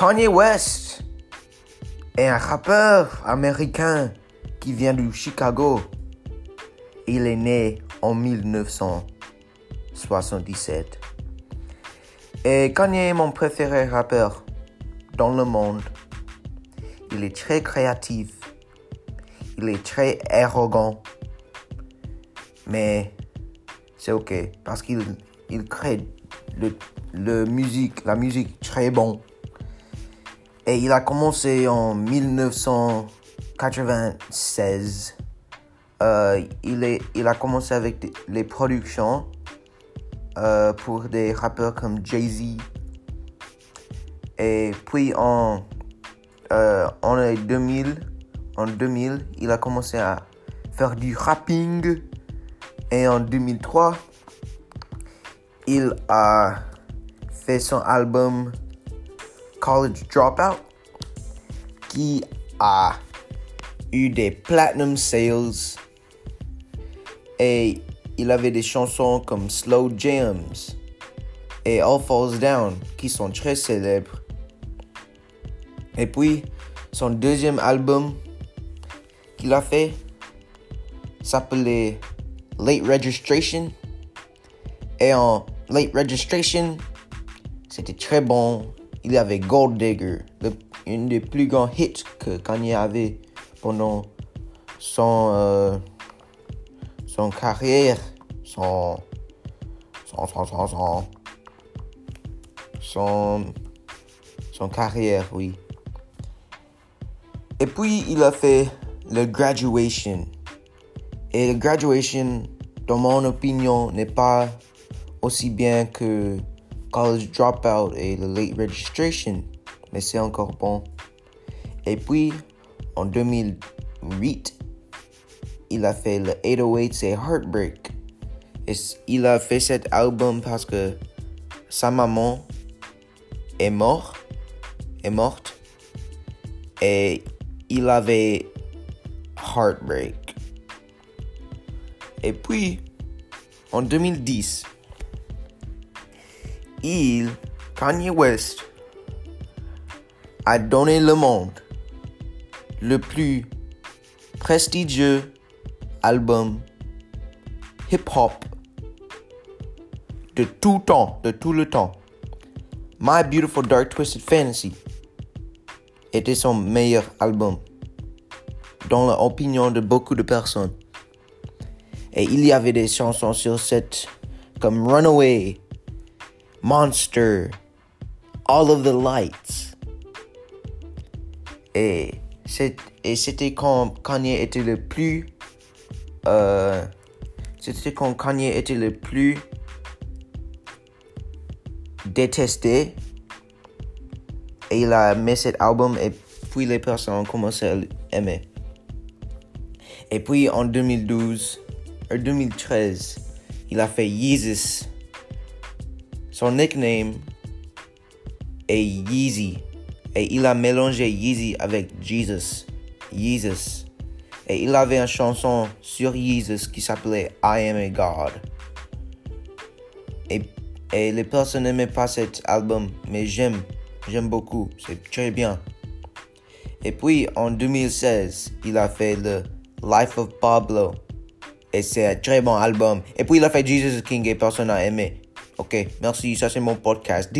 Kanye West est un rappeur américain qui vient du Chicago. Il est né en 1977. Et Kanye est mon préféré rappeur dans le monde. Il est très créatif. Il est très arrogant. Mais c'est ok parce qu'il il crée le, le musique, la musique très bon. Et il a commencé en 1996. Euh, il, est, il a commencé avec les productions euh, pour des rappeurs comme Jay-Z. Et puis en, euh, en 2000, en 2000, il a commencé à faire du rapping. Et en 2003, il a fait son album College Dropout qui a eu des platinum sales et il avait des chansons comme Slow Jams et All Falls Down qui sont très célèbres. Et puis son deuxième album qu'il a fait s'appelait Late Registration et en Late Registration c'était très bon. Il avait Gold Digger, le- une des plus grands hits que Kanye avait pendant son, euh, carrière, son, son, son carrière, oui. Et puis, il a fait le Graduation. Et le Graduation, dans mon opinion, n'est pas aussi bien que College Dropout et le Late Registration, mais c'est encore bon. Et puis, en 2008, il a fait le 808 et Heartbreak. Et il a fait cet album parce que sa maman est morte, est morte, et il avait Heartbreak. Et puis, en 2010, il, Kanye West, a donné le monde le plus prestigieux album hip-hop de tout temps, de tout le temps. My Beautiful Dark Twisted Fantasy était son meilleur album, dans l'opinion de beaucoup de personnes. Et il y avait des chansons sur cette comme Runaway, Monster, All of the Lights. Et c'était quand Kanye était le plus. euh, c'était quand Kanye était le plus détesté. Et il a mis cet album et puis les personnes ont commencé à l'aimer. Et puis en 2012, en 2013, il a fait Yeezus. Son nickname est Yeezy. Et il a mélangé Yeezy avec Jesus. Jesus. Et il avait une chanson sur Jesus qui s'appelait I Am a God. Et, et les personnes n'aimaient pas cet album, mais j'aime. J'aime beaucoup. C'est très bien. Et puis en 2016, il a fait le Life of Pablo. Et c'est un très bon album. Et puis il a fait Jesus King et personne n'a aimé. Ok, merci, ça c'est mon podcast.